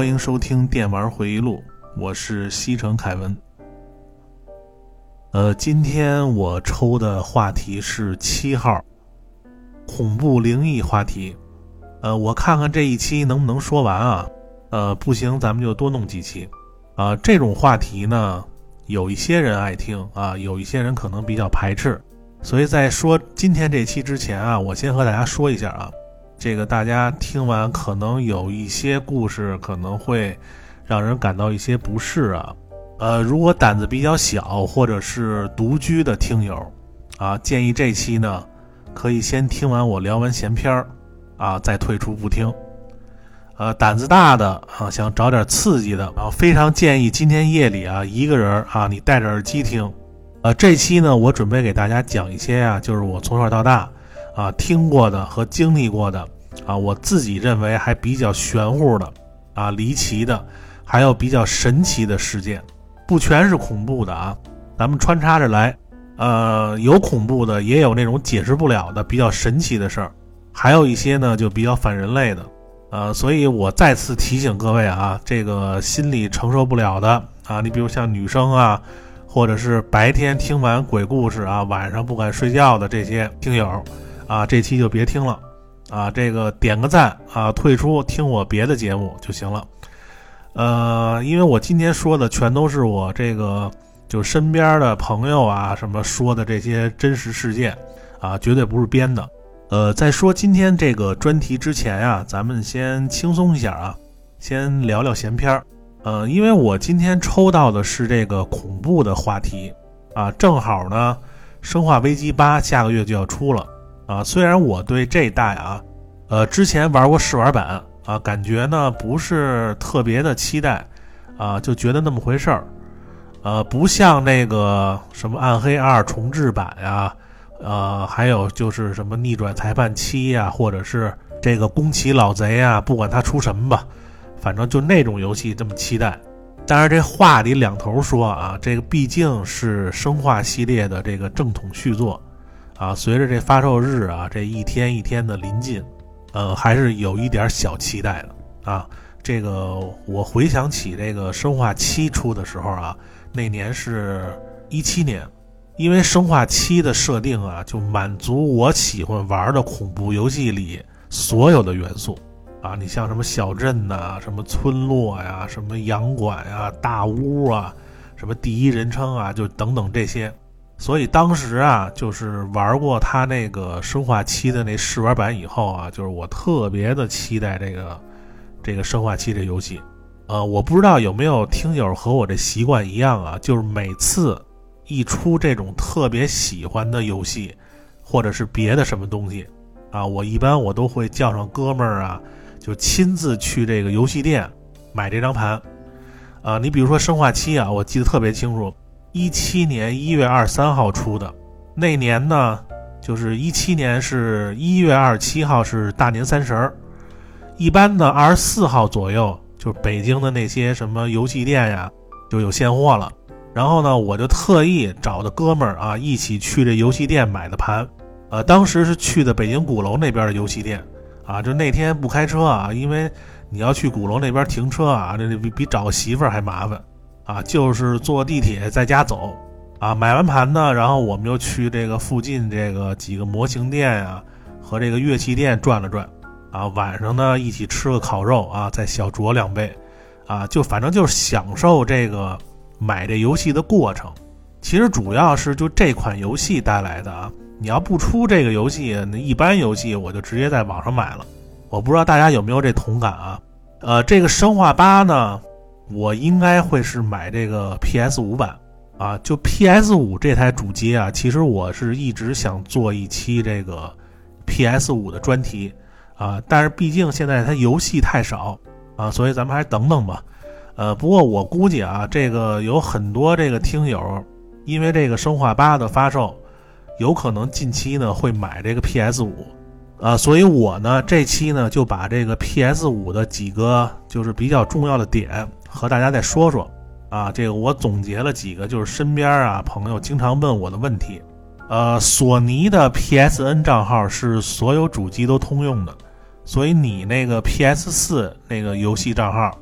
欢迎收听电玩回忆录，我是西城凯文。呃，今天我抽的话题是七号，恐怖灵异话题。呃，我看看这一期能不能说完啊？呃，不行，咱们就多弄几期。啊，这种话题呢，有一些人爱听啊，有一些人可能比较排斥。所以在说今天这期之前啊，我先和大家说一下啊，这个大家听完可能有一些故事可能会让人感到一些不适啊。呃，如果胆子比较小或者是独居的听友啊，建议这期呢可以先听完我聊完闲篇儿啊，再退出不听。呃，胆子大的啊，想找点刺激的啊，非常建议今天夜里啊一个人啊，你戴着耳机听。呃，这期呢，我准备给大家讲一些啊，就是我从小到大啊听过的和经历过的啊，我自己认为还比较玄乎的啊、离奇的，还有比较神奇的事件，不全是恐怖的啊，咱们穿插着来。呃，有恐怖的，也有那种解释不了的比较神奇的事儿，还有一些呢就比较反人类的。呃，所以我再次提醒各位啊，这个心理承受不了的啊，你比如像女生啊。或者是白天听完鬼故事啊，晚上不敢睡觉的这些听友，啊，这期就别听了，啊，这个点个赞啊，退出听我别的节目就行了。呃，因为我今天说的全都是我这个就身边的朋友啊什么说的这些真实事件，啊，绝对不是编的。呃，在说今天这个专题之前呀，咱们先轻松一下啊，先聊聊闲篇儿。呃，因为我今天抽到的是这个恐怖的话题，啊，正好呢，《生化危机八》下个月就要出了，啊，虽然我对这代啊，呃，之前玩过试玩版，啊，感觉呢不是特别的期待，啊，就觉得那么回事儿，呃，不像那个什么《暗黑二》重置版呀，呃，还有就是什么《逆转裁判七》呀，或者是这个《宫崎老贼》啊，不管它出什么吧。反正就那种游戏这么期待，但是这话得两头说啊，这个毕竟是生化系列的这个正统续作，啊，随着这发售日啊这一天一天的临近，呃，还是有一点小期待的啊。这个我回想起这个生化七出的时候啊，那年是一七年，因为生化七的设定啊，就满足我喜欢玩的恐怖游戏里所有的元素。啊，你像什么小镇呐，什么村落呀，什么洋馆呀，大屋啊，什么第一人称啊，就等等这些。所以当时啊，就是玩过他那个生化七的那试玩版以后啊，就是我特别的期待这个这个生化七这游戏。呃，我不知道有没有听友和我这习惯一样啊，就是每次一出这种特别喜欢的游戏，或者是别的什么东西啊，我一般我都会叫上哥们儿啊。就亲自去这个游戏店买这张盘，啊，你比如说《生化七》啊，我记得特别清楚，一七年一月二十三号出的，那年呢，就是一七年是一月二十七号是大年三十儿，一般的二十四号左右，就是北京的那些什么游戏店呀就有现货了，然后呢，我就特意找的哥们儿啊一起去这游戏店买的盘，呃，当时是去的北京鼓楼那边的游戏店。啊，就那天不开车啊，因为你要去鼓楼那边停车啊，这比比找个媳妇儿还麻烦啊。就是坐地铁在家走啊。买完盘呢，然后我们又去这个附近这个几个模型店啊和这个乐器店转了转啊。晚上呢，一起吃个烤肉啊，再小酌两杯啊，就反正就是享受这个买这游戏的过程。其实主要是就这款游戏带来的啊。你要不出这个游戏，那一般游戏我就直接在网上买了。我不知道大家有没有这同感啊？呃，这个生化八呢，我应该会是买这个 PS 五版啊。就 PS 五这台主机啊，其实我是一直想做一期这个 PS 五的专题啊，但是毕竟现在它游戏太少啊，所以咱们还是等等吧。呃，不过我估计啊，这个有很多这个听友因为这个生化八的发售。有可能近期呢会买这个 PS 五，啊，所以我呢这期呢就把这个 PS 五的几个就是比较重要的点和大家再说说，啊，这个我总结了几个就是身边啊朋友经常问我的问题，呃，索尼的 PSN 账号是所有主机都通用的，所以你那个 PS 四那个游戏账号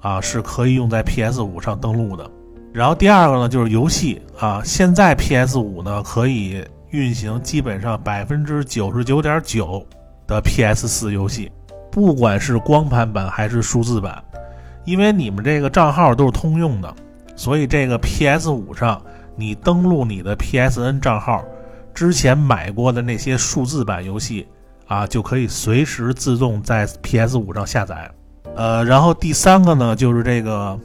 啊是可以用在 PS 五上登录的。然后第二个呢就是游戏啊，现在 PS 五呢可以运行基本上百分之九十九点九的 PS 四游戏，不管是光盘版还是数字版，因为你们这个账号都是通用的，所以这个 PS 五上你登录你的 PSN 账号之前买过的那些数字版游戏啊，就可以随时自动在 PS 五上下载。呃，然后第三个呢就是这个。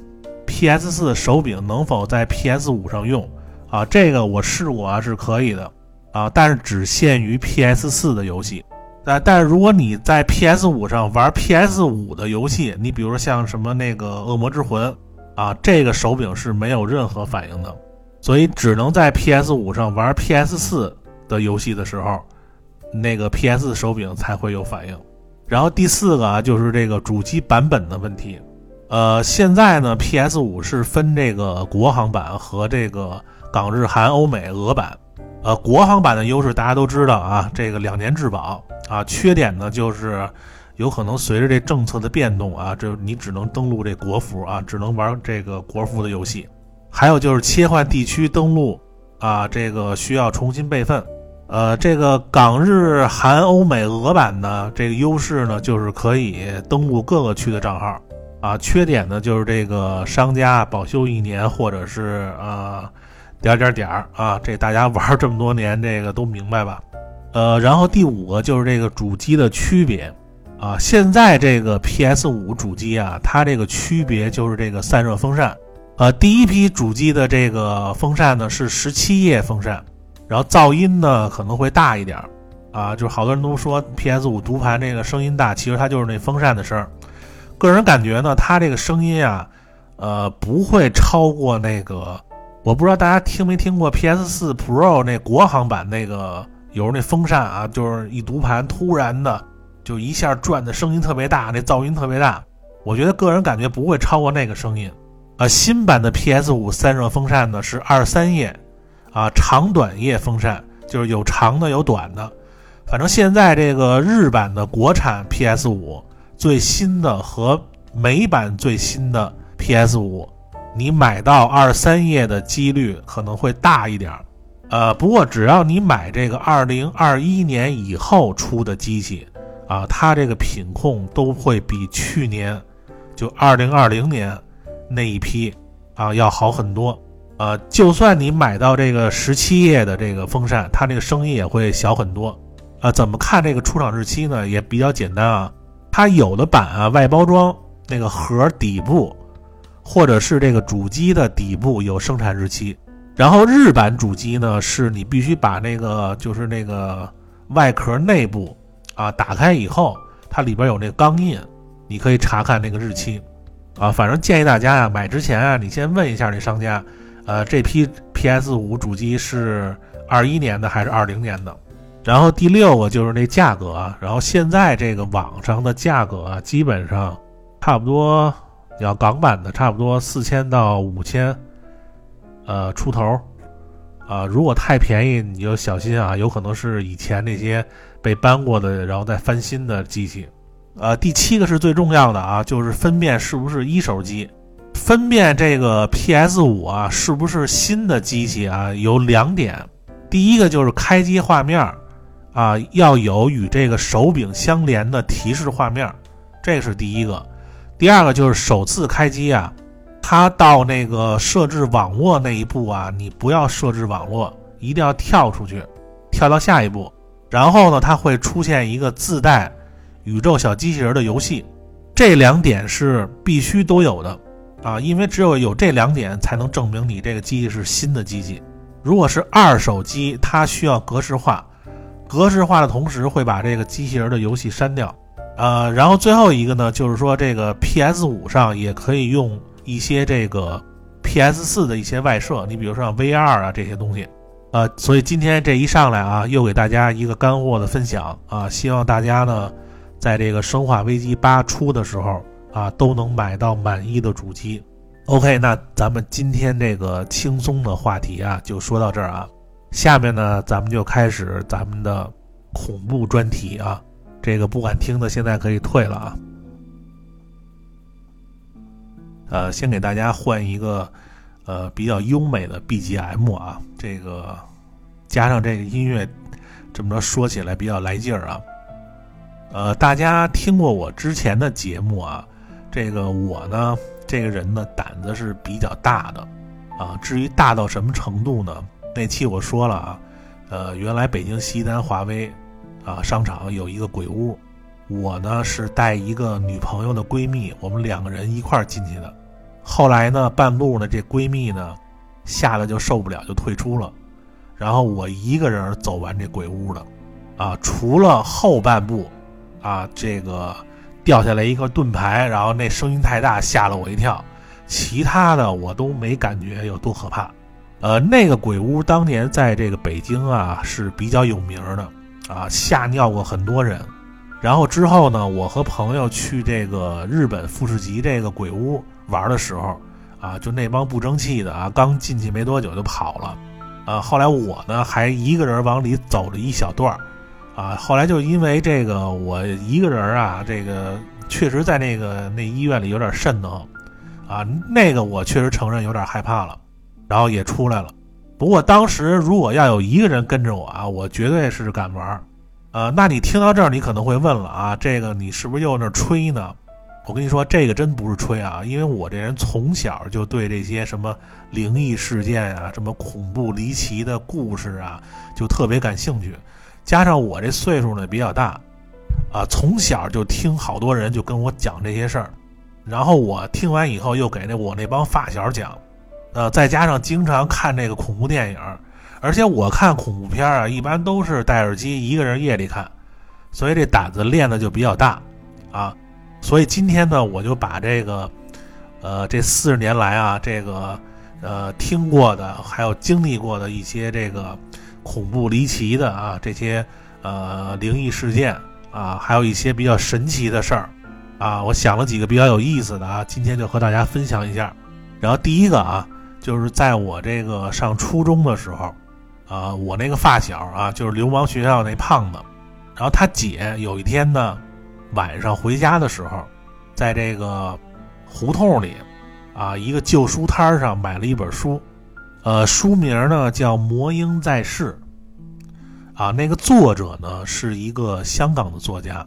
P.S. 四手柄能否在 P.S. 五上用啊？这个我试过啊，是可以的啊，但是只限于 P.S. 四的游戏。但但是如果你在 P.S. 五上玩 P.S. 五的游戏，你比如说像什么那个《恶魔之魂》啊，这个手柄是没有任何反应的，所以只能在 P.S. 五上玩 P.S. 四的游戏的时候，那个 P.S. 手柄才会有反应。然后第四个啊，就是这个主机版本的问题。呃，现在呢，PS 五是分这个国行版和这个港日韩欧美俄版。呃，国行版的优势大家都知道啊，这个两年质保啊。缺点呢就是有可能随着这政策的变动啊，这你只能登录这国服啊，只能玩这个国服的游戏。还有就是切换地区登录啊，这个需要重新备份。呃，这个港日韩欧美俄版呢，这个优势呢就是可以登录各个区的账号。啊，缺点呢就是这个商家保修一年，或者是啊点点点儿啊，这大家玩这么多年，这个都明白吧？呃，然后第五个就是这个主机的区别啊，现在这个 PS 五主机啊，它这个区别就是这个散热风扇，呃，第一批主机的这个风扇呢是十七叶风扇，然后噪音呢可能会大一点儿啊，就是好多人都说 PS 五读盘这个声音大，其实它就是那风扇的声儿。个人感觉呢，它这个声音啊，呃，不会超过那个。我不知道大家听没听过 PS4 Pro 那国行版那个，有时候那风扇啊，就是一读盘突然的就一下转的声音特别大，那噪音特别大。我觉得个人感觉不会超过那个声音。啊，新版的 PS5 散热风扇呢是二三叶，啊，长短叶风扇，就是有长的有短的。反正现在这个日版的国产 PS5。最新的和美版最新的 PS 五，你买到二三页的几率可能会大一点儿，呃，不过只要你买这个二零二一年以后出的机器，啊，它这个品控都会比去年就二零二零年那一批啊要好很多，呃，就算你买到这个十七页的这个风扇，它这个声音也会小很多，啊，怎么看这个出厂日期呢？也比较简单啊。它有的版啊，外包装那个盒底部，或者是这个主机的底部有生产日期。然后日版主机呢，是你必须把那个就是那个外壳内部啊打开以后，它里边有那钢印，你可以查看那个日期。啊，反正建议大家呀，买之前啊，你先问一下那商家，呃，这批 PS 五主机是二一年的还是二零年的。然后第六个就是那价格啊，然后现在这个网上的价格啊，基本上差不多，要港版的差不多四千到五千，呃出头，啊，如果太便宜你就小心啊，有可能是以前那些被搬过的，然后再翻新的机器。呃，第七个是最重要的啊，就是分辨是不是一手机，分辨这个 PS 五啊是不是新的机器啊，有两点，第一个就是开机画面。啊，要有与这个手柄相连的提示画面，这是第一个。第二个就是首次开机啊，它到那个设置网络那一步啊，你不要设置网络，一定要跳出去，跳到下一步。然后呢，它会出现一个自带宇宙小机器人的游戏，这两点是必须都有的啊，因为只有有这两点才能证明你这个机器是新的机器。如果是二手机，它需要格式化。格式化的同时会把这个机器人的游戏删掉，呃，然后最后一个呢，就是说这个 PS 五上也可以用一些这个 PS 四的一些外设，你比如说 VR 啊这些东西，呃，所以今天这一上来啊，又给大家一个干货的分享啊，希望大家呢，在这个生化危机八出的时候啊，都能买到满意的主机。OK，那咱们今天这个轻松的话题啊，就说到这儿啊。下面呢，咱们就开始咱们的恐怖专题啊。这个不敢听的现在可以退了啊。呃，先给大家换一个呃比较优美的 BGM 啊，这个加上这个音乐，这么着说起来比较来劲儿啊。呃，大家听过我之前的节目啊？这个我呢，这个人呢胆子是比较大的啊。至于大到什么程度呢？那期我说了啊，呃，原来北京西单华威啊商场有一个鬼屋，我呢是带一个女朋友的闺蜜，我们两个人一块儿进去的。后来呢，半路呢，这闺蜜呢吓得就受不了，就退出了。然后我一个人走完这鬼屋的，啊，除了后半部。啊，这个掉下来一个盾牌，然后那声音太大，吓了我一跳。其他的我都没感觉有多可怕。呃，那个鬼屋当年在这个北京啊是比较有名的啊，吓尿过很多人。然后之后呢，我和朋友去这个日本富士急这个鬼屋玩的时候啊，就那帮不争气的啊，刚进去没多久就跑了。啊，后来我呢还一个人往里走了一小段。啊，后来就因为这个，我一个人啊，这个确实在那个那医院里有点瘆得慌，啊，那个我确实承认有点害怕了，然后也出来了。不过当时如果要有一个人跟着我啊，我绝对是敢玩。呃，那你听到这儿，你可能会问了啊，这个你是不是又那吹呢？我跟你说，这个真不是吹啊，因为我这人从小就对这些什么灵异事件啊、什么恐怖离奇的故事啊，就特别感兴趣。加上我这岁数呢比较大，啊，从小就听好多人就跟我讲这些事儿，然后我听完以后又给那我那帮发小讲，呃，再加上经常看这个恐怖电影，而且我看恐怖片啊，一般都是戴耳机一个人夜里看，所以这胆子练的就比较大，啊，所以今天呢，我就把这个，呃，这四十年来啊，这个，呃，听过的还有经历过的一些这个。恐怖离奇的啊，这些呃灵异事件啊，还有一些比较神奇的事儿啊，我想了几个比较有意思的啊，今天就和大家分享一下。然后第一个啊，就是在我这个上初中的时候啊，我那个发小啊，就是流氓学校那胖子，然后他姐有一天呢晚上回家的时候，在这个胡同里啊一个旧书摊上买了一本书。呃，书名呢叫《魔婴在世》，啊，那个作者呢是一个香港的作家，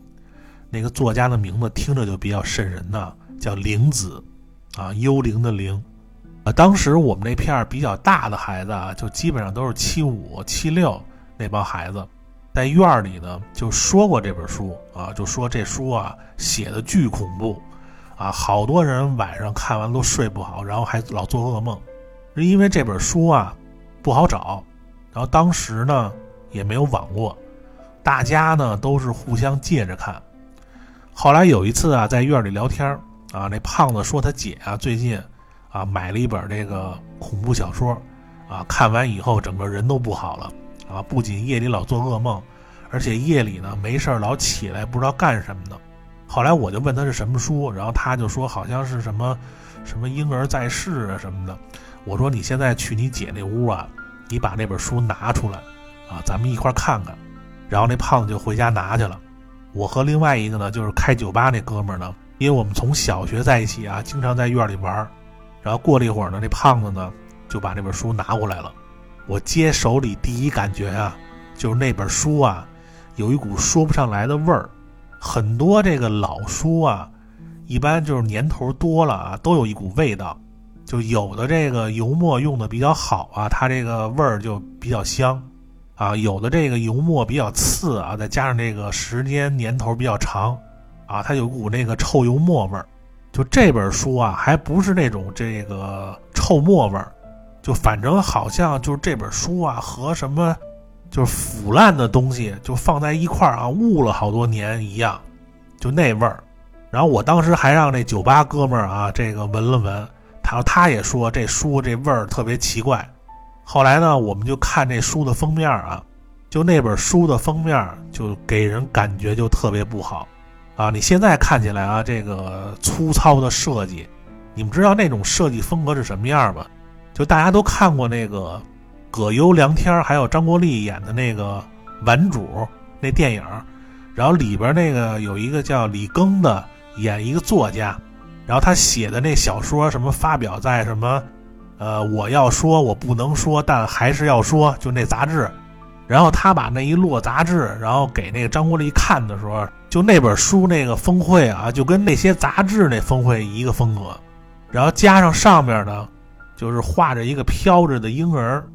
那个作家的名字听着就比较瘆人呐，叫灵子，啊，幽灵的灵。当时我们那片比较大的孩子啊，就基本上都是七五、七六那帮孩子，在院里呢就说过这本书啊，就说这书啊写的巨恐怖，啊，好多人晚上看完都睡不好，然后还老做噩梦。是因为这本书啊不好找，然后当时呢也没有网络，大家呢都是互相借着看。后来有一次啊，在院里聊天啊，那胖子说他姐啊最近啊买了一本这个恐怖小说啊，看完以后整个人都不好了啊，不仅夜里老做噩梦，而且夜里呢没事老起来不知道干什么的。后来我就问他是什么书，然后他就说好像是什么什么婴儿在世啊什么的。我说你现在去你姐那屋啊，你把那本书拿出来，啊，咱们一块看看。然后那胖子就回家拿去了。我和另外一个呢，就是开酒吧那哥们儿呢，因为我们从小学在一起啊，经常在院里玩。然后过了一会儿呢，那胖子呢就把那本书拿过来了。我接手里第一感觉啊，就是那本书啊，有一股说不上来的味儿。很多这个老书啊，一般就是年头多了啊，都有一股味道。就有的这个油墨用的比较好啊，它这个味儿就比较香，啊，有的这个油墨比较次啊，再加上这个时间年头比较长，啊，它有股那个臭油墨味儿。就这本书啊，还不是那种这个臭墨味儿，就反正好像就是这本书啊和什么就是腐烂的东西就放在一块儿啊，捂了好多年一样，就那味儿。然后我当时还让那酒吧哥们儿啊这个闻了闻。然后他也说这书这味儿特别奇怪，后来呢，我们就看这书的封面啊，就那本书的封面就给人感觉就特别不好，啊，你现在看起来啊，这个粗糙的设计，你们知道那种设计风格是什么样吗？就大家都看过那个葛优、梁天还有张国立演的那个《顽主》那电影，然后里边那个有一个叫李庚的演一个作家，然后他写的那小说什么发表在什么，呃，我要说我不能说，但还是要说，就那杂志。然后他把那一摞杂志，然后给那个张国立看的时候，就那本书那个峰会啊，就跟那些杂志那峰会一个风格。然后加上上面呢，就是画着一个飘着的婴儿，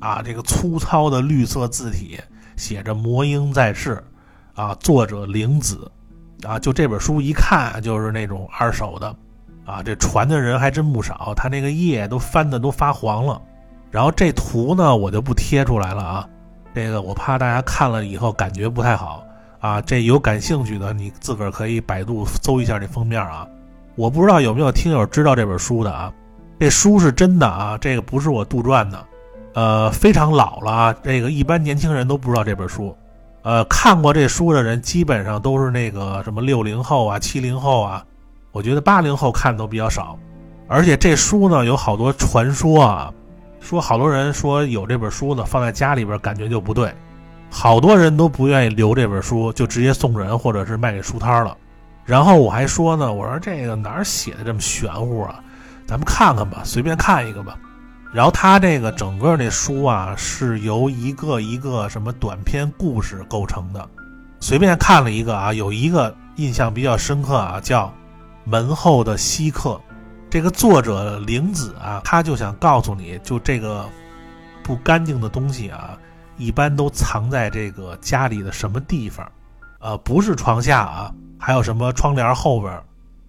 啊，这个粗糙的绿色字体写着“魔婴在世”，啊，作者灵子，啊，就这本书一看就是那种二手的，啊，这传的人还真不少，他那个页都翻的都发黄了。然后这图呢，我就不贴出来了啊。这个我怕大家看了以后感觉不太好啊，这有感兴趣的你自个儿可以百度搜一下这封面啊。我不知道有没有听友知道这本书的啊？这书是真的啊，这个不是我杜撰的，呃，非常老了啊，这个一般年轻人都不知道这本书。呃，看过这书的人基本上都是那个什么六零后啊、七零后啊，我觉得八零后看的都比较少。而且这书呢有好多传说啊。说好多人说有这本书呢，放在家里边感觉就不对，好多人都不愿意留这本书，就直接送人或者是卖给书摊了。然后我还说呢，我说这个哪儿写的这么玄乎啊？咱们看看吧，随便看一个吧。然后他这个整个那书啊，是由一个一个什么短篇故事构成的。随便看了一个啊，有一个印象比较深刻啊，叫《门后的稀客》。这个作者玲子啊，他就想告诉你就这个不干净的东西啊，一般都藏在这个家里的什么地方？呃，不是床下啊，还有什么窗帘后边？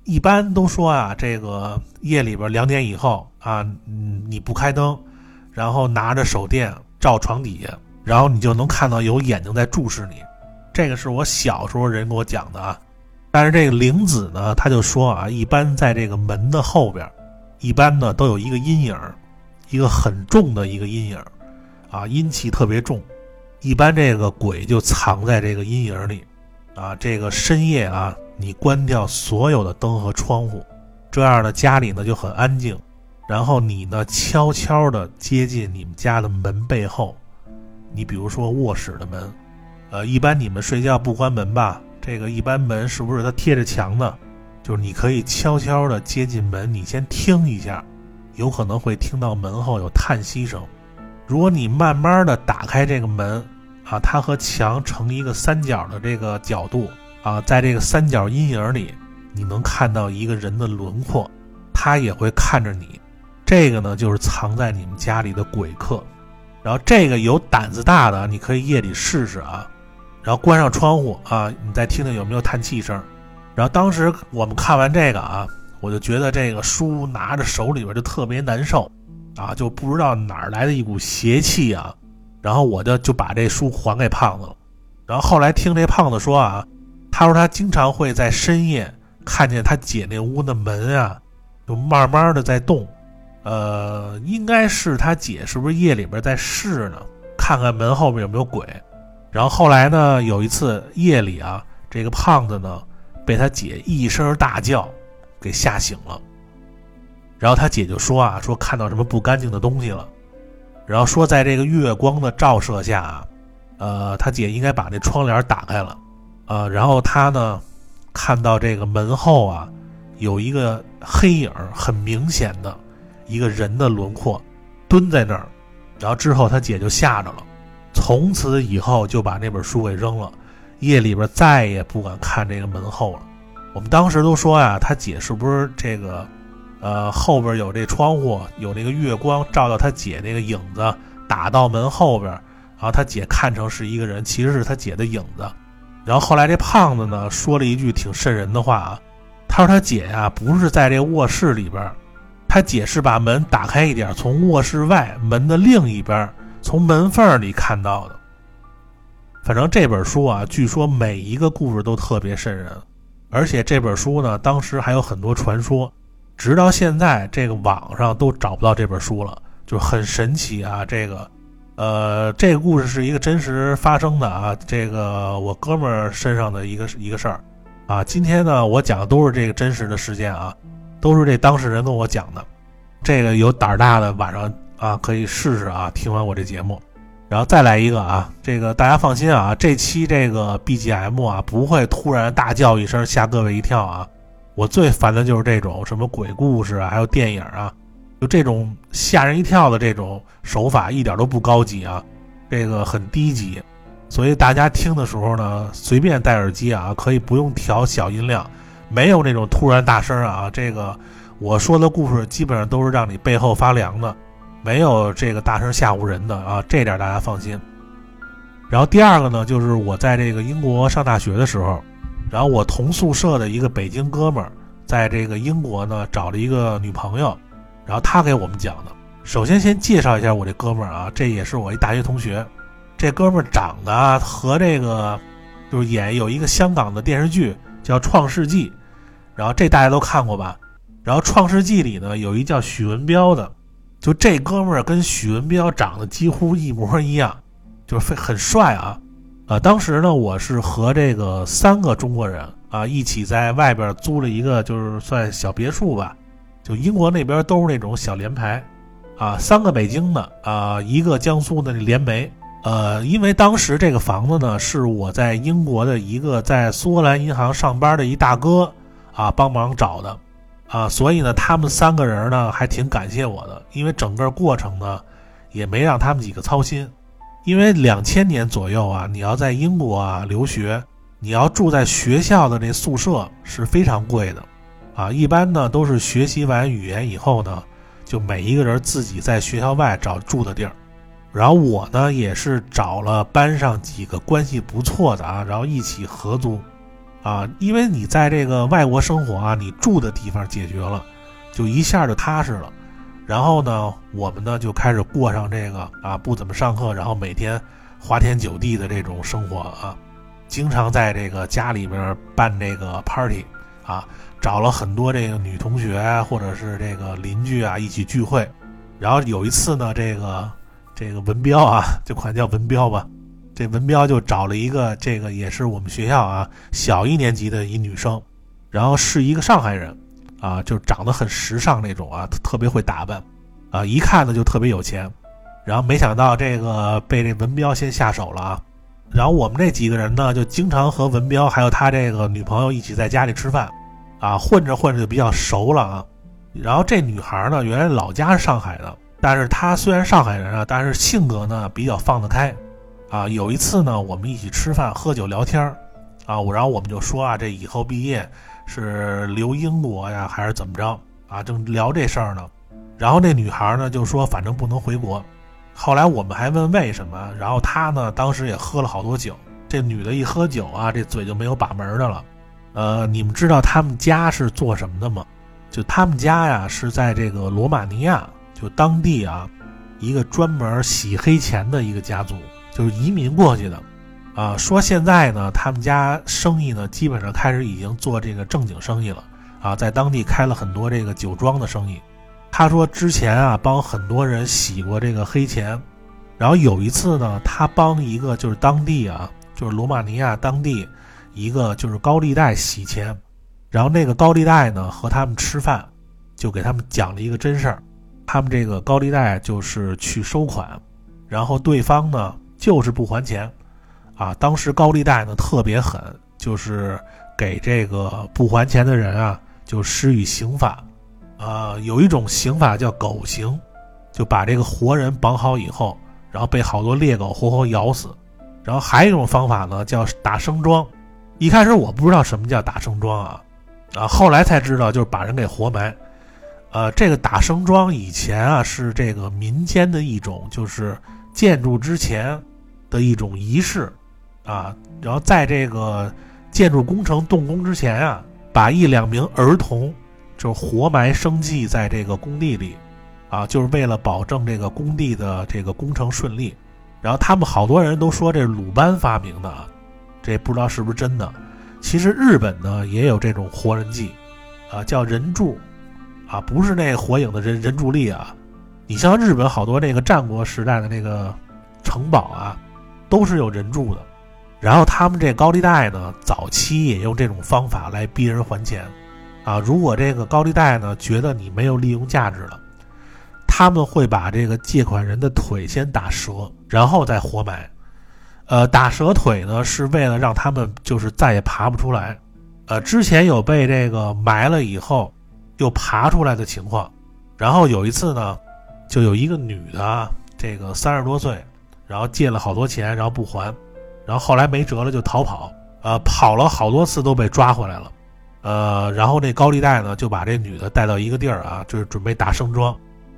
一般都说啊，这个夜里边两点以后啊，嗯，你不开灯，然后拿着手电照床底下，然后你就能看到有眼睛在注视你。这个是我小时候人给我讲的啊。但是这个灵子呢，他就说啊，一般在这个门的后边，一般呢都有一个阴影，一个很重的一个阴影，啊，阴气特别重，一般这个鬼就藏在这个阴影里，啊，这个深夜啊，你关掉所有的灯和窗户，这样呢家里呢就很安静，然后你呢悄悄的接近你们家的门背后，你比如说卧室的门，呃，一般你们睡觉不关门吧？这个一般门是不是它贴着墙的？就是你可以悄悄地接近门，你先听一下，有可能会听到门后有叹息声。如果你慢慢地打开这个门，啊，它和墙成一个三角的这个角度，啊，在这个三角阴影里，你能看到一个人的轮廓，他也会看着你。这个呢，就是藏在你们家里的鬼客。然后这个有胆子大的，你可以夜里试试啊。然后关上窗户啊，你再听听有没有叹气声。然后当时我们看完这个啊，我就觉得这个书拿着手里边就特别难受，啊，就不知道哪儿来的一股邪气啊。然后我就就把这书还给胖子了。然后后来听这胖子说啊，他说他经常会在深夜看见他姐那屋的门啊，就慢慢的在动，呃，应该是他姐是不是夜里边在试呢，看看门后面有没有鬼。然后后来呢？有一次夜里啊，这个胖子呢，被他姐一声大叫给吓醒了。然后他姐就说啊，说看到什么不干净的东西了。然后说在这个月光的照射下啊，呃，他姐应该把那窗帘打开了，呃，然后他呢，看到这个门后啊，有一个黑影，很明显的一个人的轮廓，蹲在那儿。然后之后他姐就吓着了。从此以后就把那本书给扔了，夜里边再也不敢看这个门后了。我们当时都说呀，他姐是不是这个，呃，后边有这窗户，有那个月光照到他姐那个影子打到门后边，然后他姐看成是一个人，其实是他姐的影子。然后后来这胖子呢说了一句挺瘆人的话啊，他说他姐呀不是在这卧室里边，他姐是把门打开一点，从卧室外门的另一边。从门缝里看到的，反正这本书啊，据说每一个故事都特别瘆人，而且这本书呢，当时还有很多传说，直到现在这个网上都找不到这本书了，就很神奇啊。这个，呃，这个故事是一个真实发生的啊，这个我哥们儿身上的一个一个事儿，啊，今天呢，我讲的都是这个真实的事件啊，都是这当事人跟我讲的，这个有胆儿大的晚上。啊，可以试试啊！听完我这节目，然后再来一个啊，这个大家放心啊，这期这个 BGM 啊不会突然大叫一声吓各位一跳啊。我最烦的就是这种什么鬼故事啊，还有电影啊，就这种吓人一跳的这种手法一点都不高级啊，这个很低级。所以大家听的时候呢，随便戴耳机啊，可以不用调小音量，没有那种突然大声啊。这个我说的故事基本上都是让你背后发凉的。没有这个大声吓唬人的啊，这点大家放心。然后第二个呢，就是我在这个英国上大学的时候，然后我同宿舍的一个北京哥们儿，在这个英国呢找了一个女朋友，然后他给我们讲的。首先先介绍一下我这哥们儿啊，这也是我一大学同学。这哥们儿长得和这个就是演有一个香港的电视剧叫《创世纪》，然后这大家都看过吧？然后《创世纪》里呢有一叫许文彪的。就这哥们儿跟许文彪长得几乎一模一样，就是非很帅啊，啊，当时呢，我是和这个三个中国人啊一起在外边租了一个，就是算小别墅吧，就英国那边都是那种小联排，啊，三个北京的啊，一个江苏的联煤，呃，因为当时这个房子呢是我在英国的一个在苏格兰银行上班的一大哥啊帮忙找的。啊，所以呢，他们三个人呢还挺感谢我的，因为整个过程呢也没让他们几个操心。因为两千年左右啊，你要在英国啊留学，你要住在学校的这宿舍是非常贵的，啊，一般呢都是学习完语言以后呢，就每一个人自己在学校外找住的地儿。然后我呢也是找了班上几个关系不错的啊，然后一起合租。啊，因为你在这个外国生活啊，你住的地方解决了，就一下就踏实了。然后呢，我们呢就开始过上这个啊不怎么上课，然后每天花天酒地的这种生活啊，经常在这个家里边办这个 party 啊，找了很多这个女同学或者是这个邻居啊一起聚会。然后有一次呢，这个这个文彪啊，就管叫文彪吧。这文彪就找了一个，这个也是我们学校啊小一年级的一女生，然后是一个上海人，啊，就长得很时尚那种啊，特别会打扮，啊，一看呢就特别有钱，然后没想到这个被这文彪先下手了啊，然后我们这几个人呢就经常和文彪还有他这个女朋友一起在家里吃饭，啊，混着混着就比较熟了啊，然后这女孩呢原来老家是上海的，但是她虽然上海人啊，但是性格呢比较放得开。啊，有一次呢，我们一起吃饭、喝酒、聊天儿，啊，我然后我们就说啊，这以后毕业是留英国呀，还是怎么着？啊，正聊这事儿呢，然后那女孩呢就说，反正不能回国。后来我们还问为什么，然后她呢当时也喝了好多酒。这女的一喝酒啊，这嘴就没有把门的了。呃，你们知道他们家是做什么的吗？就他们家呀是在这个罗马尼亚，就当地啊一个专门洗黑钱的一个家族。就是移民过去的，啊，说现在呢，他们家生意呢，基本上开始已经做这个正经生意了，啊，在当地开了很多这个酒庄的生意。他说之前啊，帮很多人洗过这个黑钱，然后有一次呢，他帮一个就是当地啊，就是罗马尼亚当地一个就是高利贷洗钱，然后那个高利贷呢和他们吃饭，就给他们讲了一个真事儿，他们这个高利贷就是去收款，然后对方呢。就是不还钱，啊，当时高利贷呢特别狠，就是给这个不还钱的人啊就施予刑法，啊，有一种刑法叫狗刑，就把这个活人绑好以后，然后被好多猎狗活活咬死，然后还有一种方法呢叫打生桩，一开始我不知道什么叫打生桩啊，啊，后来才知道就是把人给活埋，呃，这个打生桩以前啊是这个民间的一种就是建筑之前。的一种仪式，啊，然后在这个建筑工程动工之前啊，把一两名儿童就活埋生祭在这个工地里，啊，就是为了保证这个工地的这个工程顺利。然后他们好多人都说这是鲁班发明的，啊，这不知道是不是真的。其实日本呢也有这种活人祭，啊，叫人柱，啊，不是那火影的人人柱力啊。你像日本好多那个战国时代的那个城堡啊。都是有人住的，然后他们这高利贷呢，早期也用这种方法来逼人还钱，啊，如果这个高利贷呢觉得你没有利用价值了，他们会把这个借款人的腿先打折，然后再活埋。呃，打折腿呢，是为了让他们就是再也爬不出来。呃，之前有被这个埋了以后又爬出来的情况。然后有一次呢，就有一个女的，这个三十多岁，然后借了好多钱，然后不还，然后后来没辙了就逃跑。呃，跑了好多次都被抓回来了。呃，然后这高利贷呢就把这女的带到一个地儿啊，就是准备打胜桩。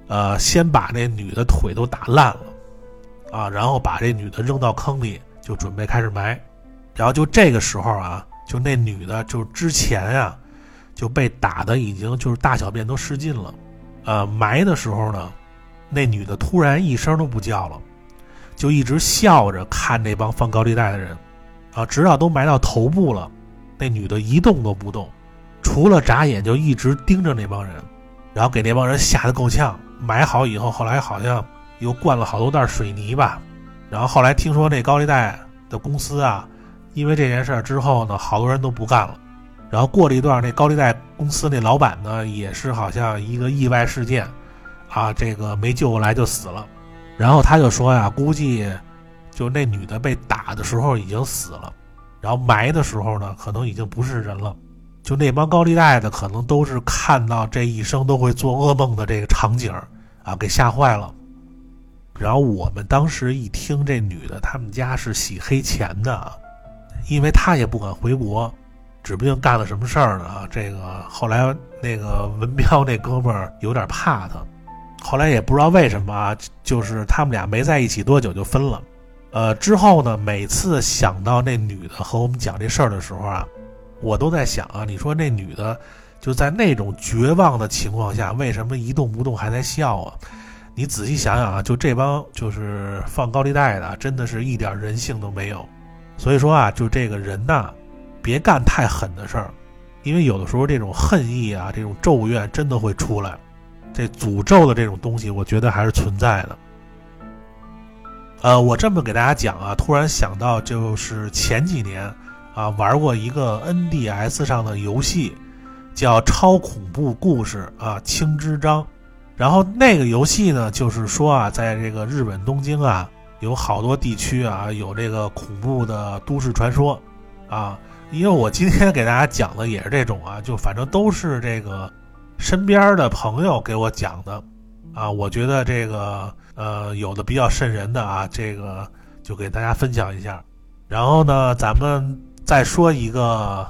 呃，先把那女的腿都打烂了，啊，然后把这女的扔到坑里，就准备开始埋。然后就这个时候啊，就那女的就之前啊就被打的已经就是大小便都失禁了。呃，埋的时候呢，那女的突然一声都不叫了，就一直笑着看那帮放高利贷的人，啊，直到都埋到头部了，那女的一动都不动，除了眨眼就一直盯着那帮人，然后给那帮人吓得够呛。埋好以后，后来好像又灌了好多袋水泥吧，然后后来听说那高利贷的公司啊，因为这件事之后呢，好多人都不干了。然后过了一段，那高利贷公司那老板呢，也是好像一个意外事件，啊，这个没救过来就死了。然后他就说呀，估计就那女的被打的时候已经死了，然后埋的时候呢，可能已经不是人了。就那帮高利贷的，可能都是看到这一生都会做噩梦的这个场景啊，给吓坏了。然后我们当时一听这女的，他们家是洗黑钱的，因为她也不敢回国，指不定干了什么事儿呢。这个后来那个文彪那哥们儿有点怕她，后来也不知道为什么啊，就是他们俩没在一起多久就分了。呃，之后呢，每次想到那女的和我们讲这事儿的时候啊。我都在想啊，你说那女的就在那种绝望的情况下，为什么一动不动还在笑啊？你仔细想想啊，就这帮就是放高利贷的，真的是一点人性都没有。所以说啊，就这个人呐，别干太狠的事儿，因为有的时候这种恨意啊，这种咒怨真的会出来。这诅咒的这种东西，我觉得还是存在的。呃，我这么给大家讲啊，突然想到就是前几年。啊，玩过一个 NDS 上的游戏，叫《超恐怖故事》啊，青之章。然后那个游戏呢，就是说啊，在这个日本东京啊，有好多地区啊，有这个恐怖的都市传说啊。因为我今天给大家讲的也是这种啊，就反正都是这个身边的朋友给我讲的啊。我觉得这个呃，有的比较瘆人的啊，这个就给大家分享一下。然后呢，咱们。再说一个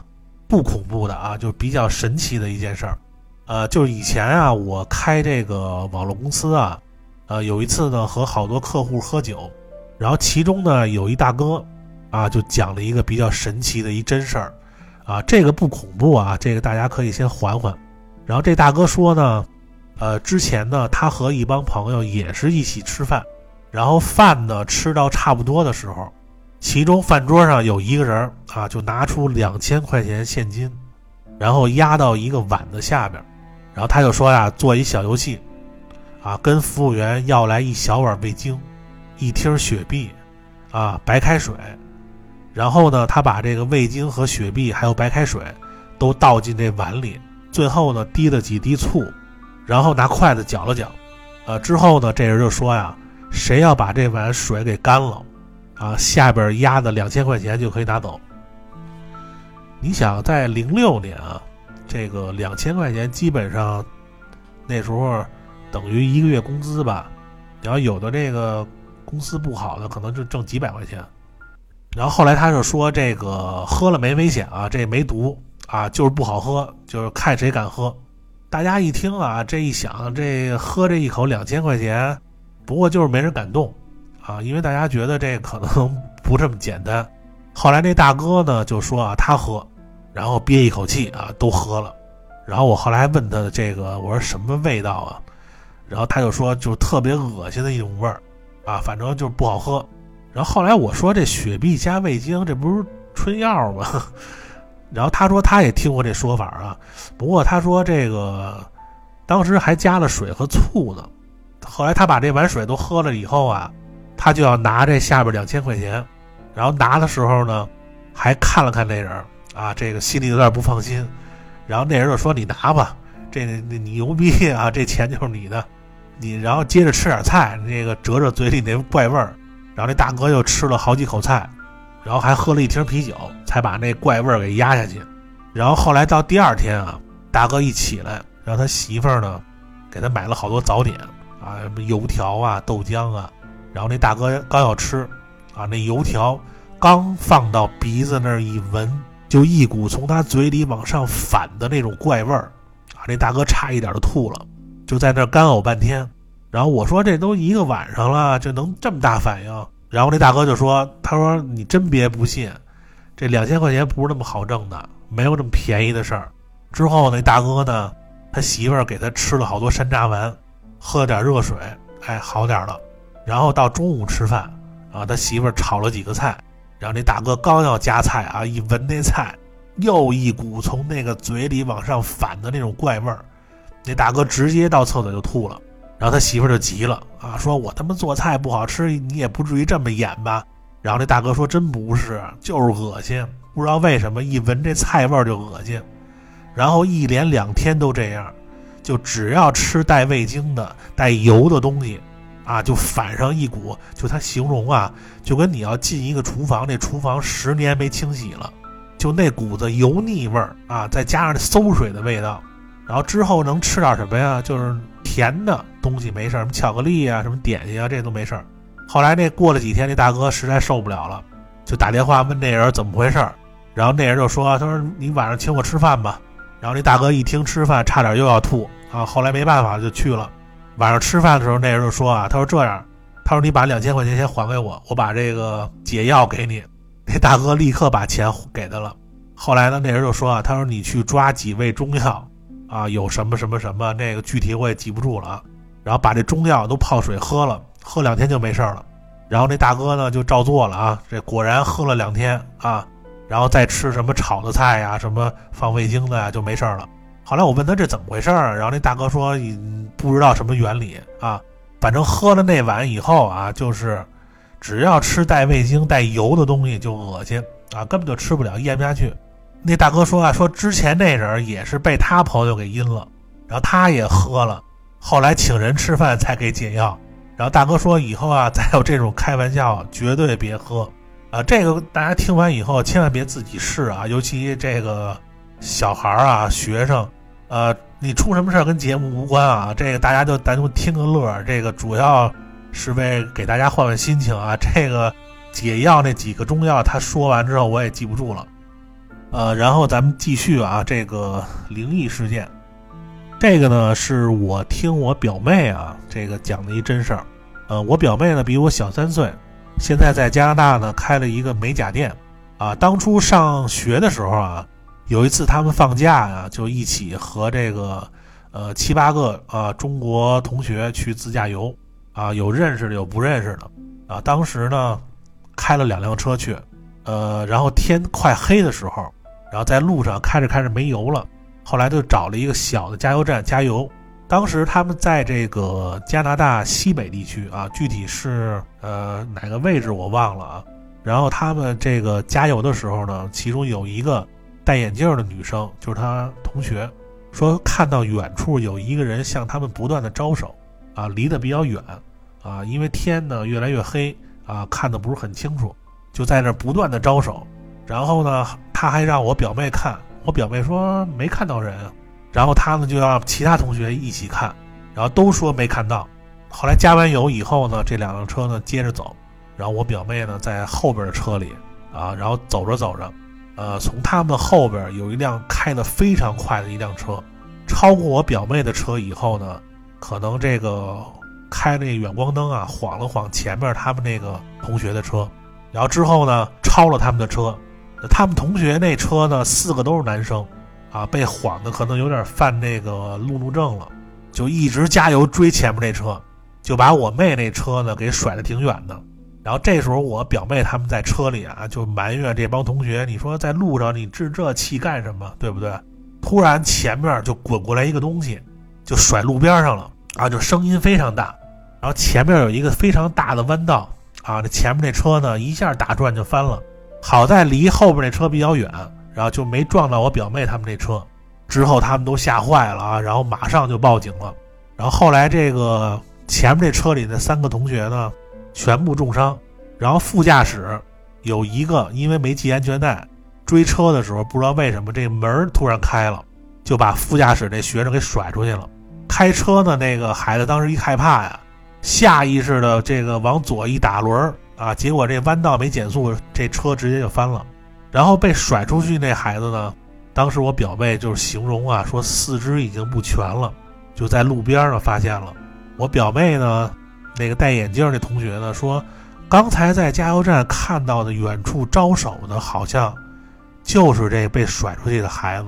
不恐怖的啊，就比较神奇的一件事儿，呃，就是以前啊，我开这个网络公司啊，呃，有一次呢和好多客户喝酒，然后其中呢有一大哥啊，就讲了一个比较神奇的一真事儿，啊，这个不恐怖啊，这个大家可以先缓缓。然后这大哥说呢，呃，之前呢他和一帮朋友也是一起吃饭，然后饭呢吃到差不多的时候。其中饭桌上有一个人啊，就拿出两千块钱现金，然后压到一个碗的下边，然后他就说呀，做一小游戏，啊，跟服务员要来一小碗味精，一听雪碧，啊，白开水，然后呢，他把这个味精和雪碧还有白开水都倒进这碗里，最后呢，滴了几滴醋，然后拿筷子搅了搅，呃，之后呢，这人就说呀，谁要把这碗水给干了。啊，下边压的两千块钱就可以拿走。你想，在零六年啊，这个两千块钱基本上那时候等于一个月工资吧。然后有的这个公司不好的，可能就挣几百块钱。然后后来他就说，这个喝了没危险啊，这没毒啊，就是不好喝，就是看谁敢喝。大家一听啊，这一想，这喝这一口两千块钱，不过就是没人敢动。啊，因为大家觉得这可能不这么简单。后来那大哥呢就说啊，他喝，然后憋一口气啊，都喝了。然后我后来问他这个，我说什么味道啊？然后他就说就是特别恶心的一种味儿，啊，反正就是不好喝。然后后来我说这雪碧加味精，这不是春药吗？然后他说他也听过这说法啊，不过他说这个当时还加了水和醋呢。后来他把这碗水都喝了以后啊。他就要拿这下边两千块钱，然后拿的时候呢，还看了看那人啊，这个心里有点不放心。然后那人就说：“你拿吧，这你牛逼啊，这钱就是你的。”你然后接着吃点菜，那个遮着嘴里那怪味儿。然后那大哥又吃了好几口菜，然后还喝了一瓶啤酒，才把那怪味儿给压下去。然后后来到第二天啊，大哥一起来，让他媳妇儿呢给他买了好多早点啊，什么油条啊、豆浆啊。然后那大哥刚要吃啊，那油条刚放到鼻子那儿一闻，就一股从他嘴里往上反的那种怪味儿啊，那大哥差一点就吐了，就在那儿干呕半天。然后我说这都一个晚上了，这能这么大反应？然后那大哥就说：“他说你真别不信，这两千块钱不是那么好挣的，没有这么便宜的事儿。”之后那大哥呢，他媳妇儿给他吃了好多山楂丸，喝了点热水，哎，好点了。然后到中午吃饭啊，他媳妇儿炒了几个菜，然后那大哥刚要夹菜啊，一闻那菜，又一股从那个嘴里往上反的那种怪味儿，那大哥直接到厕所就吐了。然后他媳妇就急了啊，说我他妈做菜不好吃，你也不至于这么演吧？然后那大哥说真不是，就是恶心，不知道为什么一闻这菜味就恶心。然后一连两天都这样，就只要吃带味精的、带油的东西，啊，就反上一股，就他形容啊，就跟你要进一个厨房，那厨房十年没清洗了，就那股子油腻味儿啊，再加上那馊水的味道。然后之后能吃点什么呀？就是甜的东西没事什么巧克力啊，什么点心啊，这都没事后来那过了几天，那大哥实在受不了了，就打电话问那人怎么回事然后那人就说：“他说你晚上请我吃饭吧。”然后那大哥一听吃饭，差点又要吐啊。后来没办法就去了。晚上吃饭的时候，那人就说：“啊，他说这样，他说你把两千块钱先还给我，我把这个解药给你。”那大哥立刻把钱给他了。后来呢，那人就说：“啊，他说你去抓几味中药。”啊，有什么什么什么，那个具体我也记不住了啊。然后把这中药都泡水喝了，喝两天就没事了。然后那大哥呢就照做了啊，这果然喝了两天啊，然后再吃什么炒的菜呀，什么放味精的呀，就没事了。后来我问他这怎么回事儿，然后那大哥说不知道什么原理啊，反正喝了那碗以后啊，就是只要吃带味精、带油的东西就恶心啊，根本就吃不了，咽不下去。那大哥说啊，说之前那人也是被他朋友给阴了，然后他也喝了，后来请人吃饭才给解药。然后大哥说以后啊，再有这种开玩笑，绝对别喝啊！这个大家听完以后千万别自己试啊，尤其这个小孩啊、学生，呃，你出什么事跟节目无关啊，这个大家就单独听个乐，这个主要是为给大家换换心情啊。这个解药那几个中药，他说完之后我也记不住了。呃，然后咱们继续啊，这个灵异事件，这个呢是我听我表妹啊，这个讲的一真事儿。呃，我表妹呢比我小三岁，现在在加拿大呢开了一个美甲店。啊，当初上学的时候啊，有一次他们放假呀，就一起和这个呃七八个啊中国同学去自驾游。啊，有认识的，有不认识的。啊，当时呢开了两辆车去，呃，然后天快黑的时候。然后在路上开着开着没油了，后来就找了一个小的加油站加油。当时他们在这个加拿大西北地区啊，具体是呃哪个位置我忘了啊。然后他们这个加油的时候呢，其中有一个戴眼镜的女生，就是她同学，说看到远处有一个人向他们不断的招手，啊，离得比较远，啊，因为天呢越来越黑啊，看的不是很清楚，就在那不断的招手。然后呢，他还让我表妹看，我表妹说没看到人，然后他呢就让其他同学一起看，然后都说没看到。后来加完油以后呢，这两辆车呢接着走，然后我表妹呢在后边的车里啊，然后走着走着，呃，从他们后边有一辆开的非常快的一辆车，超过我表妹的车以后呢，可能这个开那远光灯啊晃了晃前面他们那个同学的车，然后之后呢超了他们的车。他们同学那车呢，四个都是男生，啊，被晃的可能有点犯那个路怒症了，就一直加油追前面那车，就把我妹那车呢给甩的挺远的。然后这时候我表妹他们在车里啊，就埋怨这帮同学，你说在路上你置这气干什么，对不对？突然前面就滚过来一个东西，就甩路边上了，啊，就声音非常大。然后前面有一个非常大的弯道，啊，这前面那车呢一下打转就翻了。好在离后边那车比较远，然后就没撞到我表妹他们那车。之后他们都吓坏了啊，然后马上就报警了。然后后来这个前面这车里的三个同学呢，全部重伤，然后副驾驶有一个因为没系安全带，追车的时候不知道为什么这门突然开了，就把副驾驶这学生给甩出去了。开车的那个孩子当时一害怕呀，下意识的这个往左一打轮啊，结果这弯道没减速，这车直接就翻了。然后被甩出去那孩子呢，当时我表妹就是形容啊，说四肢已经不全了。就在路边上发现了，我表妹呢，那个戴眼镜那同学呢说，刚才在加油站看到的远处招手的，好像就是这被甩出去的孩子，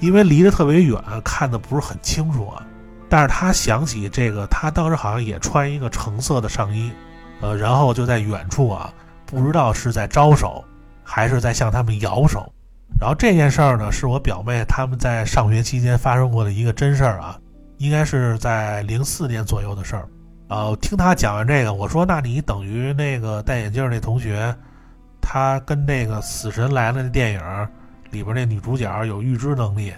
因为离得特别远，看的不是很清楚啊。但是他想起这个，他当时好像也穿一个橙色的上衣，呃，然后就在远处啊，不知道是在招手，还是在向他们摇手。然后这件事儿呢，是我表妹他们在上学期间发生过的一个真事儿啊。应该是在零四年左右的事儿，呃，听他讲完这个，我说，那你等于那个戴眼镜那同学，他跟那个《死神来了》那电影里边那女主角有预知能力，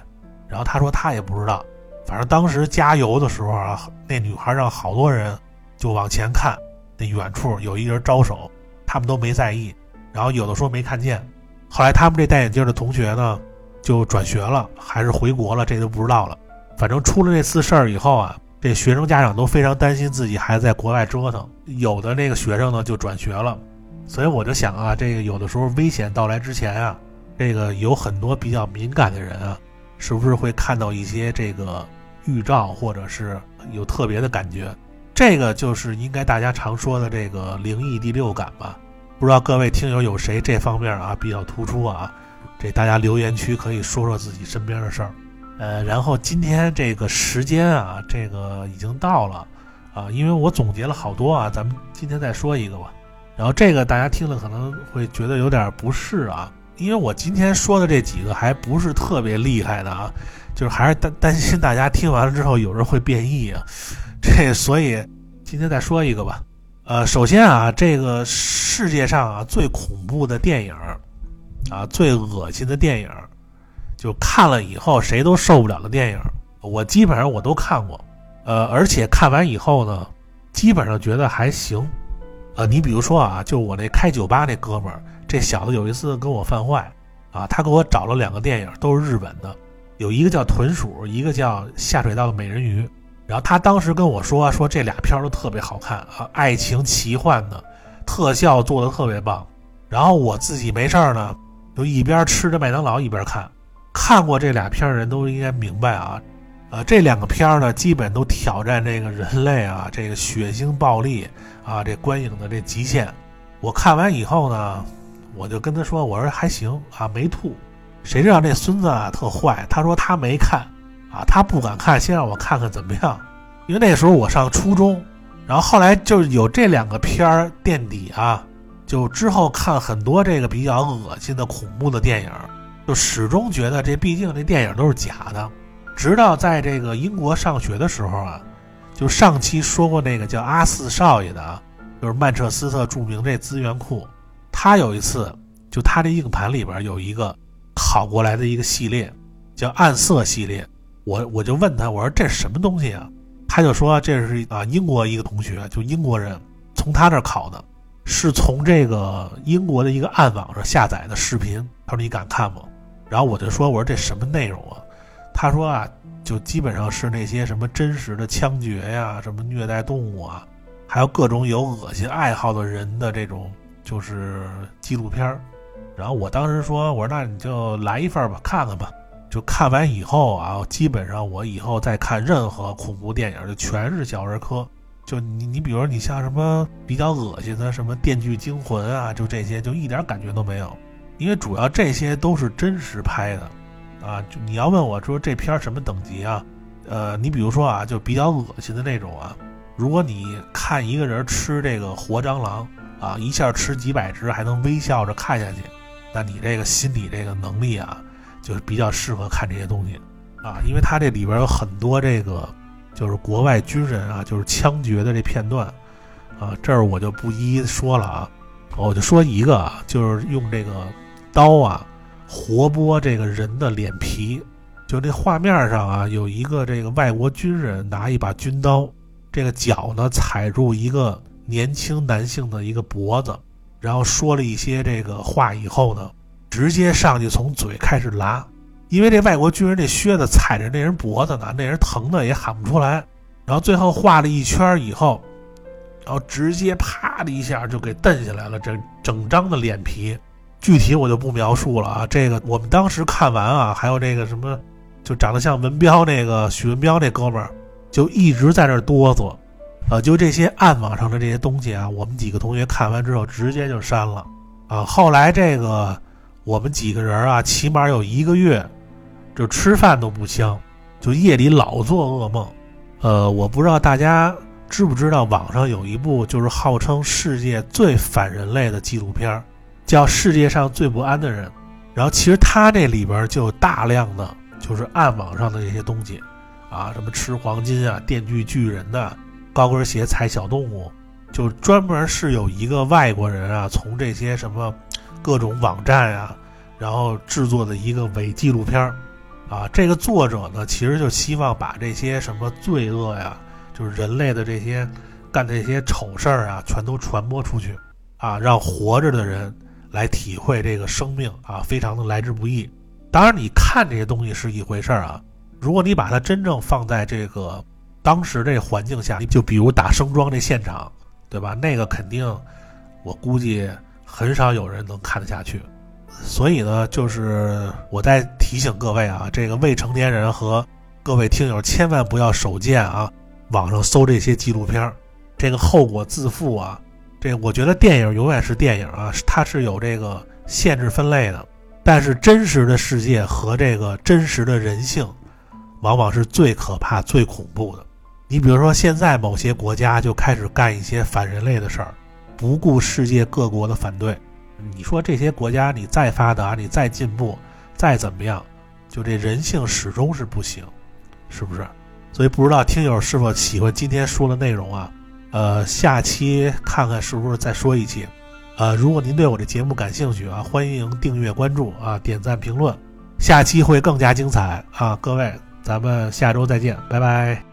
然后他说他也不知道，反正当时加油的时候啊，那女孩让好多人就往前看，那远处有一人招手，他们都没在意，然后有的说没看见，后来他们这戴眼镜的同学呢，就转学了，还是回国了，这都不知道了。反正出了这次事儿以后啊，这学生家长都非常担心自己孩子在国外折腾，有的那个学生呢就转学了，所以我就想啊，这个有的时候危险到来之前啊，这个有很多比较敏感的人啊，是不是会看到一些这个预兆，或者是有特别的感觉？这个就是应该大家常说的这个灵异第六感吧？不知道各位听友有谁这方面啊比较突出啊？这大家留言区可以说说自己身边的事儿。呃，然后今天这个时间啊，这个已经到了，啊，因为我总结了好多啊，咱们今天再说一个吧。然后这个大家听了可能会觉得有点不适啊，因为我今天说的这几个还不是特别厉害的啊，就是还是担担心大家听完了之后有人会变异啊，这所以今天再说一个吧。呃，首先啊，这个世界上啊最恐怖的电影，啊最恶心的电影。就看了以后谁都受不了的电影，我基本上我都看过，呃，而且看完以后呢，基本上觉得还行，呃，你比如说啊，就我那开酒吧那哥们儿，这小子有一次跟我犯坏，啊，他给我找了两个电影，都是日本的，有一个叫《豚鼠》，一个叫《下水道的美人鱼》，然后他当时跟我说说这俩片儿都特别好看啊，爱情奇幻的，特效做的特别棒，然后我自己没事儿呢，就一边吃着麦当劳一边看。看过这俩片儿的人都应该明白啊，呃，这两个片儿呢，基本都挑战这个人类啊，这个血腥暴力啊，这观影的这极限。我看完以后呢，我就跟他说，我说还行啊，没吐。谁知道这孙子啊特坏，他说他没看啊，他不敢看，先让我看看怎么样。因为那时候我上初中，然后后来就有这两个片儿垫底啊，就之后看很多这个比较恶心的恐怖的电影。就始终觉得这毕竟这电影都是假的，直到在这个英国上学的时候啊，就上期说过那个叫阿四少爷的啊，就是曼彻斯特著名这资源库，他有一次就他这硬盘里边有一个拷过来的一个系列，叫暗色系列，我我就问他我说这是什么东西啊？他就说这是啊英国一个同学就英国人从他这拷的，是从这个英国的一个暗网上下载的视频，他说你敢看吗？然后我就说：“我说这什么内容啊？”他说：“啊，就基本上是那些什么真实的枪决呀，什么虐待动物啊，还有各种有恶心爱好的人的这种就是纪录片儿。”然后我当时说：“我说那你就来一份吧，看看吧。”就看完以后啊，基本上我以后再看任何恐怖电影，就全是小儿科。就你你比如你像什么比较恶心的什么《电锯惊魂》啊，就这些，就一点感觉都没有。因为主要这些都是真实拍的，啊，就你要问我说这片什么等级啊？呃，你比如说啊，就比较恶心的那种啊，如果你看一个人吃这个活蟑螂啊，一下吃几百只还能微笑着看下去，那你这个心理这个能力啊，就是比较适合看这些东西啊，因为它这里边有很多这个就是国外军人啊，就是枪决的这片段啊，这儿我就不一一说了啊，我就说一个啊，就是用这个。刀啊，活剥这个人的脸皮，就这画面上啊，有一个这个外国军人拿一把军刀，这个脚呢踩住一个年轻男性的一个脖子，然后说了一些这个话以后呢，直接上去从嘴开始拉，因为这外国军人这靴子踩着那人脖子呢，那人疼的也喊不出来，然后最后画了一圈以后，然后直接啪的一下就给蹬下来了，这整张的脸皮，具体我就不描述了啊，这个我们当时看完啊，还有这个什么。就长得像文彪那个许文彪那哥们儿，就一直在那哆嗦，啊，就这些暗网上的这些东西啊，我们几个同学看完之后直接就删了，啊，后来这个我们几个人啊，起码有一个月，就吃饭都不香，就夜里老做噩梦，呃，我不知道大家知不知道，网上有一部就是号称世界最反人类的纪录片，叫《世界上最不安的人》，然后其实它这里边就有大量的。就是暗网上的这些东西，啊，什么吃黄金啊、电锯巨人的、高跟鞋踩小动物，就专门是有一个外国人啊，从这些什么各种网站啊，然后制作的一个伪纪录片儿，啊，这个作者呢，其实就希望把这些什么罪恶呀，就是人类的这些干这些丑事儿啊，全都传播出去，啊，让活着的人来体会这个生命啊，非常的来之不易。当然，你看这些东西是一回事儿啊。如果你把它真正放在这个当时这环境下，就比如打生桩这现场，对吧？那个肯定，我估计很少有人能看得下去。所以呢，就是我在提醒各位啊，这个未成年人和各位听友千万不要手贱啊，网上搜这些纪录片，这个后果自负啊。这我觉得电影永远是电影啊，它是有这个限制分类的。但是真实的世界和这个真实的人性，往往是最可怕、最恐怖的。你比如说，现在某些国家就开始干一些反人类的事儿，不顾世界各国的反对。你说这些国家，你再发达，你再进步，再怎么样，就这人性始终是不行，是不是？所以不知道听友是否喜欢今天说的内容啊？呃，下期看看是不是再说一期。呃，如果您对我这节目感兴趣啊，欢迎订阅关注啊，点赞评论，下期会更加精彩啊！各位，咱们下周再见，拜拜。